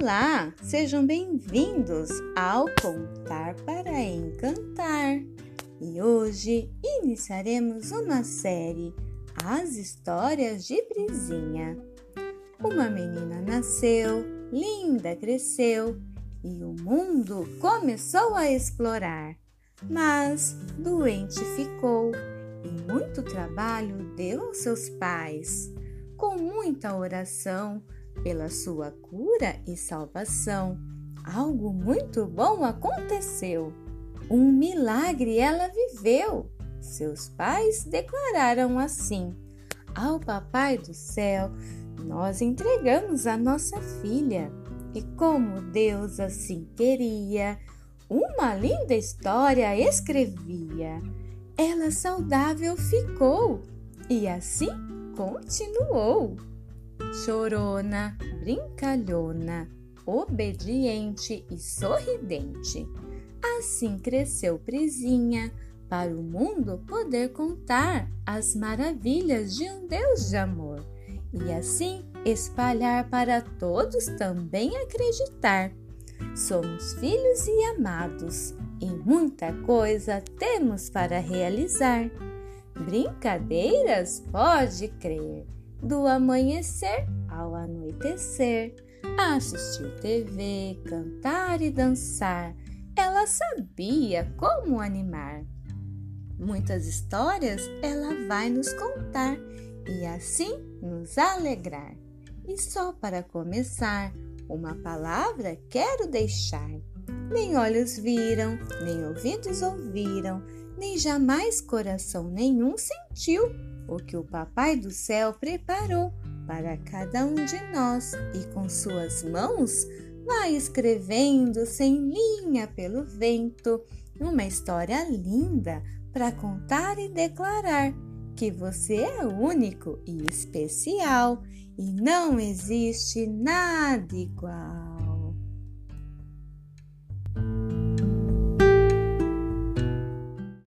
Olá, sejam bem-vindos ao Contar para Encantar. E hoje iniciaremos uma série As Histórias de Brisinha. Uma menina nasceu, linda cresceu e o mundo começou a explorar. Mas doente ficou e muito trabalho deu aos seus pais. Com muita oração, pela sua cura e salvação. Algo muito bom aconteceu. Um milagre ela viveu. Seus pais declararam assim: Ao Papai do céu, nós entregamos a nossa filha. E como Deus assim queria, uma linda história escrevia. Ela saudável ficou e assim continuou chorona, brincalhona, obediente e sorridente. Assim cresceu Prisinha para o mundo poder contar as maravilhas de um Deus de amor e assim espalhar para todos também acreditar. Somos filhos e amados e muita coisa temos para realizar. Brincadeiras, pode crer do amanhecer ao anoitecer, assistir TV, cantar e dançar. Ela sabia como animar. Muitas histórias ela vai nos contar e assim nos alegrar. E só para começar, uma palavra quero deixar. Nem olhos viram, nem ouvidos ouviram, nem jamais coração nenhum sentiu o que o Papai do Céu preparou para cada um de nós e com suas mãos vai escrevendo sem linha pelo vento uma história linda para contar e declarar que você é único e especial e não existe nada igual.